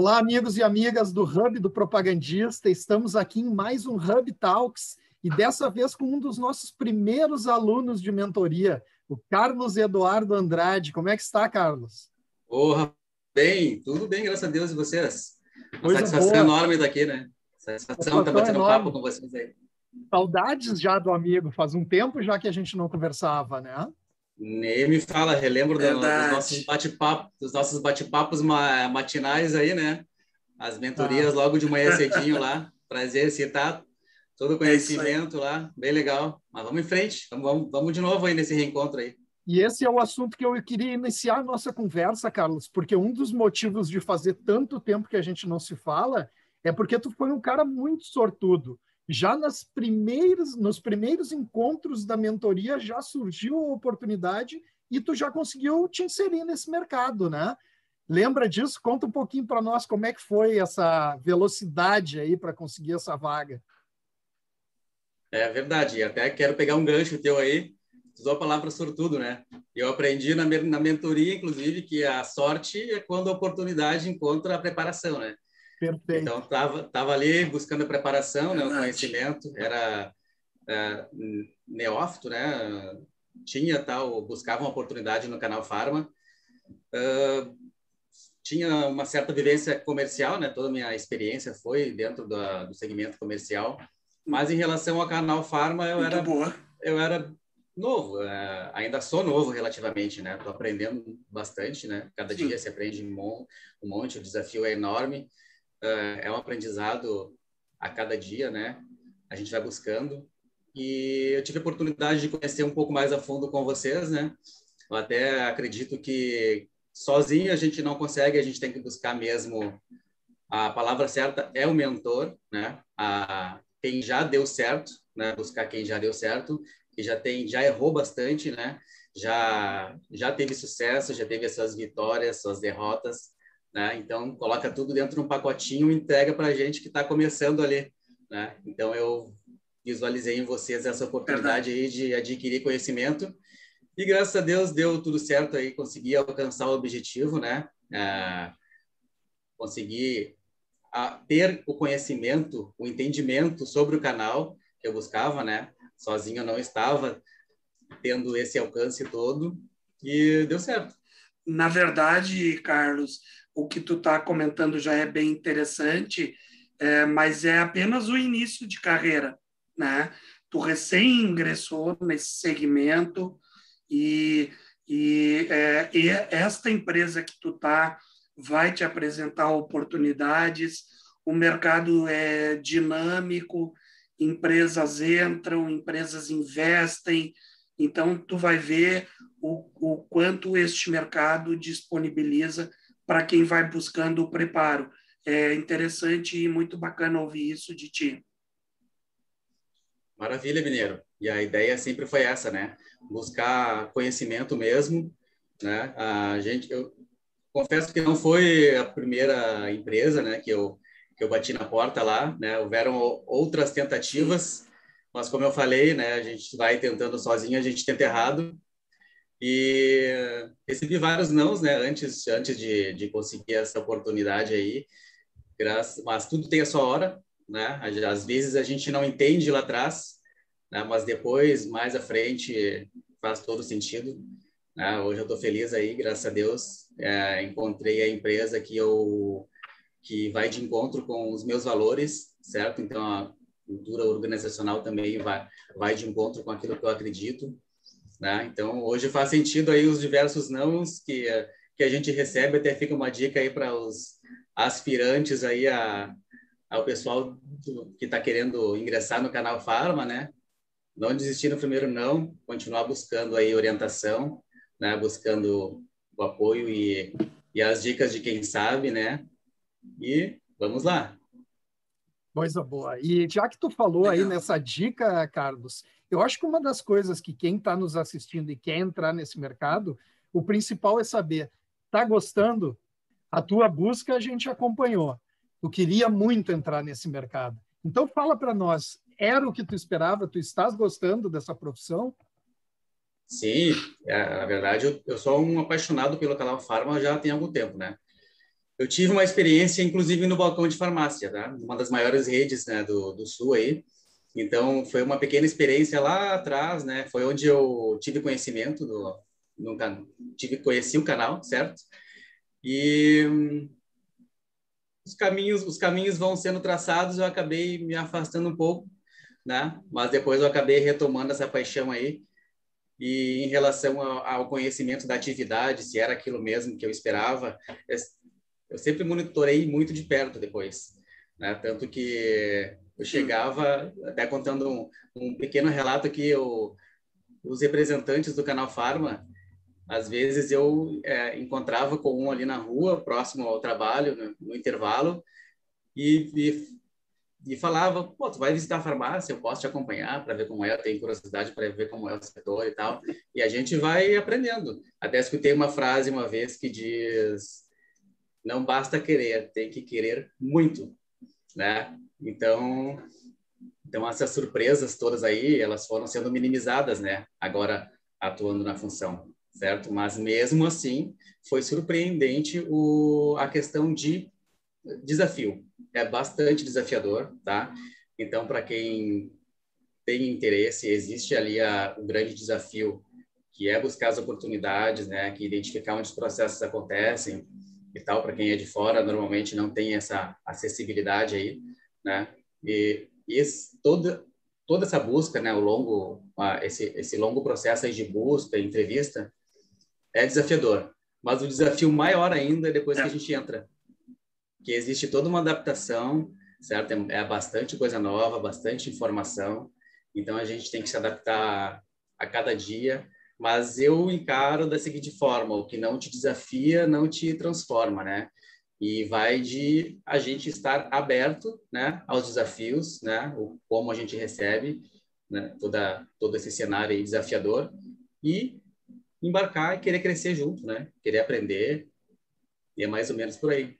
Olá, amigos e amigas do Hub do Propagandista. Estamos aqui em mais um Hub Talks e dessa vez com um dos nossos primeiros alunos de mentoria, o Carlos Eduardo Andrade. Como é que está, Carlos? Porra, bem, tudo bem, graças a Deus e vocês. Uma Coisa satisfação boa. enorme daqui, né? Satisfação estar tá batendo enorme. papo com vocês aí. Saudades já do amigo, faz um tempo já que a gente não conversava, né? Nem me fala, relembro do, dos nossos bate-papos, dos nossos bate-papos matinais aí, né? As mentorias ah. logo de manhã cedinho lá, para exercitar todo o é conhecimento é lá, bem legal. Mas vamos em frente, vamos, vamos, vamos de novo aí nesse reencontro aí. E esse é o assunto que eu queria iniciar a nossa conversa, Carlos, porque um dos motivos de fazer tanto tempo que a gente não se fala é porque tu foi um cara muito sortudo já nas primeiras, nos primeiros encontros da mentoria já surgiu a oportunidade e tu já conseguiu te inserir nesse mercado, né? Lembra disso? Conta um pouquinho para nós como é que foi essa velocidade aí para conseguir essa vaga. É verdade. Até quero pegar um gancho teu aí. Usou a palavra sortudo, né? Eu aprendi na, na mentoria, inclusive, que a sorte é quando a oportunidade encontra a preparação, né? Perfeito. Então, estava tava ali buscando a preparação, né, o conhecimento, era é, neófito, né? Tinha tal, buscava uma oportunidade no canal Farma. Uh, tinha uma certa vivência comercial, né? Toda a minha experiência foi dentro da, do segmento comercial. Mas em relação ao canal Farma, eu Muito era boa. eu era novo, uh, ainda sou novo relativamente, né? Estou aprendendo bastante, né? Cada Sim. dia se aprende um monte, o desafio é enorme. Eh, é um aprendizado a cada dia, né? A gente vai buscando. E eu tive a oportunidade de conhecer um pouco mais a fundo com vocês, né? Eu até acredito que sozinho a gente não consegue, a gente tem que buscar mesmo a palavra certa é o mentor, né? A quem já deu certo, né? Buscar quem já deu certo, que já tem, já errou bastante, né? Já já teve sucesso, já teve as suas vitórias, suas derrotas, né? Então, coloca tudo dentro de um pacotinho e entrega para a gente que está começando ali. Né? Então, eu visualizei em vocês essa oportunidade aí de adquirir conhecimento e graças a Deus deu tudo certo aí, consegui alcançar o objetivo, né? Ah, consegui a, ter o conhecimento, o entendimento sobre o canal que eu buscava, né? Sozinho eu não estava tendo esse alcance todo e deu certo. Na verdade, Carlos, o que tu está comentando já é bem interessante, é, mas é apenas o início de carreira, né? Tu recém ingressou nesse segmento e, e, é, e esta empresa que tu tá vai te apresentar oportunidades. O mercado é dinâmico, empresas entram, empresas investem, então tu vai ver o, o quanto este mercado disponibiliza para quem vai buscando o preparo. É interessante e muito bacana ouvir isso de ti. Maravilha, Mineiro. E a ideia sempre foi essa, né? Buscar conhecimento mesmo, né? A gente, eu confesso que não foi a primeira empresa, né, que eu que eu bati na porta lá, né? Houveram outras tentativas, mas como eu falei, né, a gente vai tentando sozinho, a gente tenta errado, e recebi vários nãos, né, antes, antes de, de conseguir essa oportunidade aí. Graças, mas tudo tem a sua hora, né? Às vezes a gente não entende lá atrás, né? mas depois, mais à frente, faz todo sentido. Né? Hoje eu estou feliz aí, graças a Deus. É, encontrei a empresa que eu que vai de encontro com os meus valores, certo? Então a cultura organizacional também vai vai de encontro com aquilo que eu acredito. Né? Então, hoje faz sentido aí os diversos nãos que, que a gente recebe, até fica uma dica aí para os aspirantes aí a, ao pessoal que está querendo ingressar no canal Farma, né? Não desistir no primeiro não, continuar buscando aí orientação, né? Buscando o apoio e, e as dicas de quem sabe, né? E vamos lá. Coisa boa. E já que tu falou aí nessa dica, Carlos, eu acho que uma das coisas que quem está nos assistindo e quer entrar nesse mercado, o principal é saber, está gostando? A tua busca a gente acompanhou. Tu queria muito entrar nesse mercado. Então fala para nós, era o que tu esperava? Tu estás gostando dessa profissão? Sim, é, na verdade eu, eu, sou um apaixonado pelo canal Farma já tem algum tempo, né? Eu tive uma experiência, inclusive, no balcão de farmácia, tá? Uma das maiores redes né, do, do Sul aí. Então, foi uma pequena experiência lá atrás, né? Foi onde eu tive conhecimento do, no, tive conheci o canal, certo? E hum, os caminhos, os caminhos vão sendo traçados, eu acabei me afastando um pouco, né? Mas depois eu acabei retomando essa paixão aí. E em relação ao, ao conhecimento da atividade, se era aquilo mesmo que eu esperava, eu sempre monitorei muito de perto depois, né? Tanto que eu chegava, até contando um, um pequeno relato que eu, os representantes do canal Farma, às vezes eu é, encontrava com um ali na rua, próximo ao trabalho, no, no intervalo, e, e, e, falava, pô, tu vai visitar a farmácia, eu posso te acompanhar para ver como é, eu tenho curiosidade para ver como é o setor e tal. E a gente vai aprendendo. Até escutei uma frase uma vez que diz, não basta querer, tem que querer muito, né? Então, então essas surpresas todas aí, elas foram sendo minimizadas, né? Agora atuando na função certo? Mas mesmo assim, foi surpreendente o, a questão de desafio. É bastante desafiador, tá? Então, para quem tem interesse, existe ali a, o grande desafio, que é buscar as oportunidades, né? Que identificar onde os processos acontecem e tal. Para quem é de fora, normalmente não tem essa acessibilidade aí, né? E, e esse, toda toda essa busca, né? O longo, esse esse longo processo aí de busca, entrevista, é desafiador. Mas o desafio maior ainda é depois é. que a gente entra. Que existe toda uma adaptação, certo? É, é bastante coisa nova, bastante informação. Então a gente tem que se adaptar a cada dia. Mas eu encaro da seguinte forma: o que não te desafia não te transforma, né? E vai de a gente estar aberto, né, aos desafios, né, o como a gente recebe, né, toda todo esse cenário desafiador e embarcar e querer crescer junto, né? Querer aprender. E é mais ou menos por aí.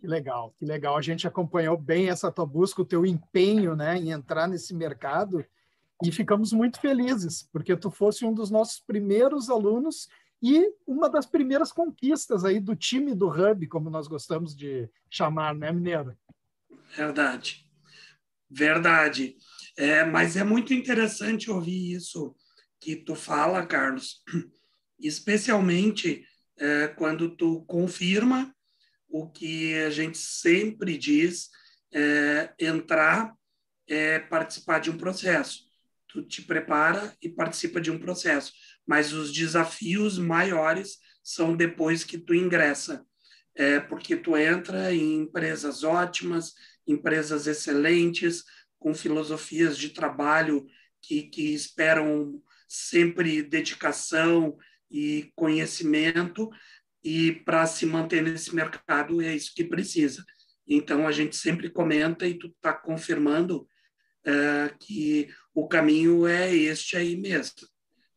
Que legal, que legal. A gente acompanhou bem essa tua busca, o teu empenho, né, em entrar nesse mercado e ficamos muito felizes, porque tu fosse um dos nossos primeiros alunos e uma das primeiras conquistas aí do time do Hub, como nós gostamos de chamar, né, Mineiro? Verdade, verdade. É, mas é muito interessante ouvir isso que tu fala, Carlos, especialmente é, quando tu confirma o que a gente sempre diz, é, entrar é participar de um processo. Tu te prepara e participa de um processo, mas os desafios maiores são depois que tu ingressa, é, porque tu entra em empresas ótimas, empresas excelentes, com filosofias de trabalho que, que esperam sempre dedicação, e conhecimento, e para se manter nesse mercado é isso que precisa. Então, a gente sempre comenta e tu está confirmando é, que o caminho é este aí mesmo.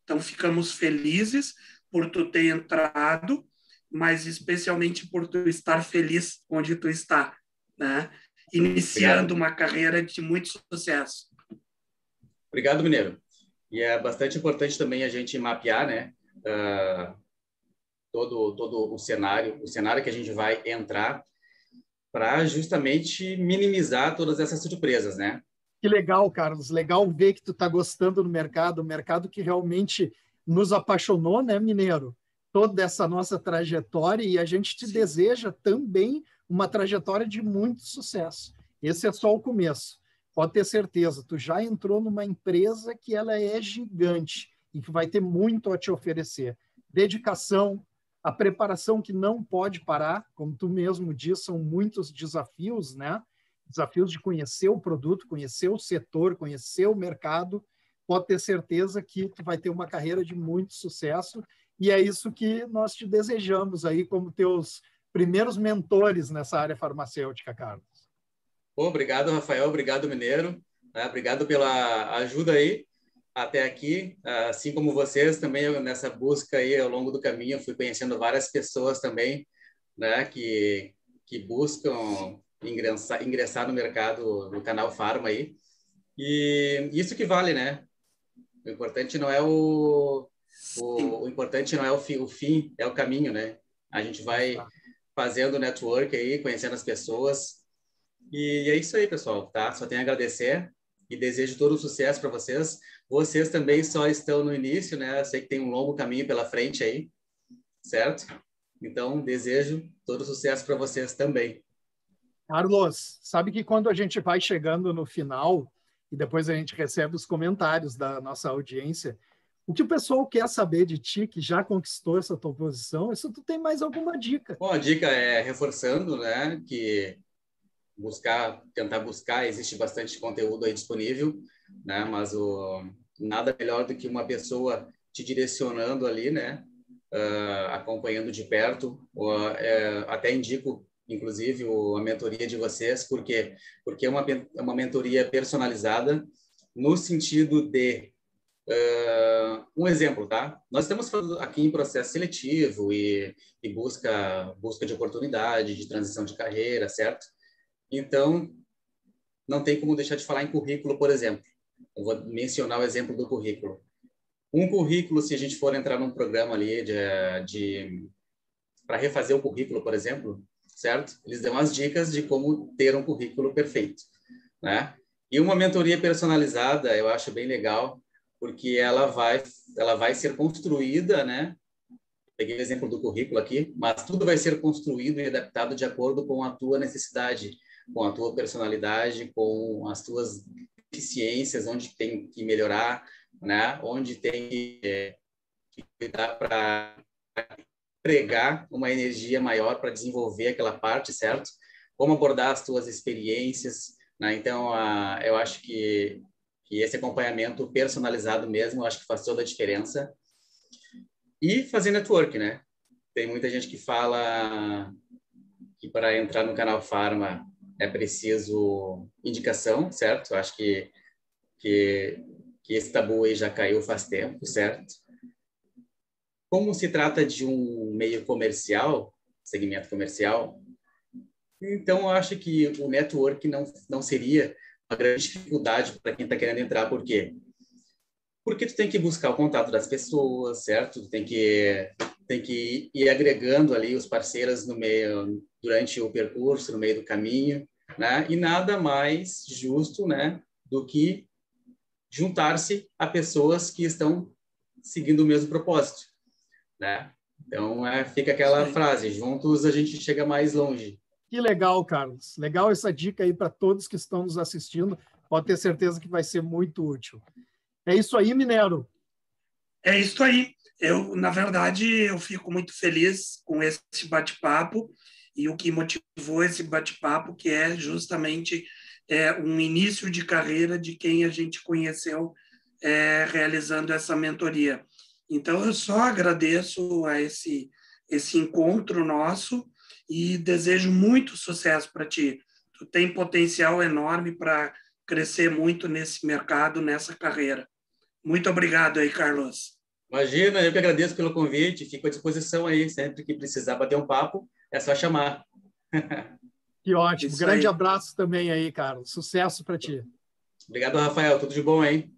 Então, ficamos felizes por tu ter entrado, mas especialmente por tu estar feliz onde tu está, né? Iniciando Obrigado. uma carreira de muito sucesso. Obrigado, Mineiro. E é bastante importante também a gente mapear, né? uh, todo todo o cenário, o cenário que a gente vai entrar para justamente minimizar todas essas surpresas, né? Que legal, Carlos. Legal ver que tu está gostando do mercado, o mercado que realmente nos apaixonou, né, Mineiro? Toda essa nossa trajetória e a gente te Sim. deseja também uma trajetória de muito sucesso. Esse é só o começo. Pode ter certeza, tu já entrou numa empresa que ela é gigante e que vai ter muito a te oferecer. Dedicação, a preparação que não pode parar, como tu mesmo disse, são muitos desafios, né? Desafios de conhecer o produto, conhecer o setor, conhecer o mercado. Pode ter certeza que tu vai ter uma carreira de muito sucesso e é isso que nós te desejamos aí como teus primeiros mentores nessa área farmacêutica, Carlos. Obrigado, Rafael. Obrigado, Mineiro. Né? Obrigado pela ajuda aí até aqui, assim como vocês também eu, nessa busca aí ao longo do caminho fui conhecendo várias pessoas também, né, que que buscam ingressar, ingressar no mercado no canal Farma aí. E isso que vale, né? O importante não é o o, o importante não é o fim, o fim é o caminho, né? A gente vai fazendo network aí, conhecendo as pessoas. E é isso aí, pessoal, tá? Só tenho a agradecer e desejo todo o sucesso para vocês. Vocês também só estão no início, né? Eu sei que tem um longo caminho pela frente aí, certo? Então, desejo todo o sucesso para vocês também. Carlos, sabe que quando a gente vai chegando no final e depois a gente recebe os comentários da nossa audiência, o que o pessoal quer saber de ti, que já conquistou essa tua posição, se tu tem mais alguma dica? Bom, a dica é reforçando, né, que buscar, tentar buscar, existe bastante conteúdo aí disponível, né, mas o, nada melhor do que uma pessoa te direcionando ali, né, uh, acompanhando de perto, uh, até indico inclusive o, a mentoria de vocês, porque porque é uma é uma mentoria personalizada no sentido de uh, um exemplo, tá? Nós estamos aqui em processo seletivo e, e busca busca de oportunidade, de transição de carreira, certo? Então não tem como deixar de falar em currículo, por exemplo. Eu vou mencionar o exemplo do currículo. Um currículo, se a gente for entrar num programa ali de, de para refazer o currículo, por exemplo, certo? Eles dão as dicas de como ter um currículo perfeito, né? E uma mentoria personalizada, eu acho bem legal, porque ela vai ela vai ser construída, né? Peguei o exemplo do currículo aqui, mas tudo vai ser construído e adaptado de acordo com a tua necessidade, com a tua personalidade, com as tuas deficiências, onde tem que melhorar, né? Onde tem que, é, que cuidar para pregar uma energia maior para desenvolver aquela parte, certo? Como abordar as tuas experiências, né? Então, a, eu acho que, que esse acompanhamento personalizado mesmo, eu acho que faz toda a diferença. E fazer network, né? Tem muita gente que fala que para entrar no canal Farma é preciso indicação, certo? Eu acho que, que, que esse tabu aí já caiu faz tempo, certo? Como se trata de um meio comercial, segmento comercial, então eu acho que o network não, não seria uma grande dificuldade para quem está querendo entrar. Por quê? Porque tu tem que buscar o contato das pessoas, certo? Tu tem que tem que ir agregando ali os parceiros no meio durante o percurso, no meio do caminho, né? E nada mais justo, né, do que juntar-se a pessoas que estão seguindo o mesmo propósito né? Então, é, fica aquela Sim. frase, juntos a gente chega mais longe. Que legal, Carlos. Legal essa dica aí para todos que estão nos assistindo. Pode ter certeza que vai ser muito útil. É isso aí, Minero. É isso aí. Eu, na verdade, eu fico muito feliz com esse bate-papo e o que motivou esse bate-papo, que é justamente é, um início de carreira de quem a gente conheceu é, realizando essa mentoria. Então, eu só agradeço a esse, esse encontro nosso e desejo muito sucesso para ti. Tu tem potencial enorme para crescer muito nesse mercado, nessa carreira. Muito obrigado aí, Carlos. Imagina, eu que agradeço pelo convite, fico à disposição aí, sempre que precisar bater um papo, é só chamar. Que ótimo. Isso Grande aí. abraço também aí, Carlos. Sucesso para ti. Obrigado, Rafael. Tudo de bom aí.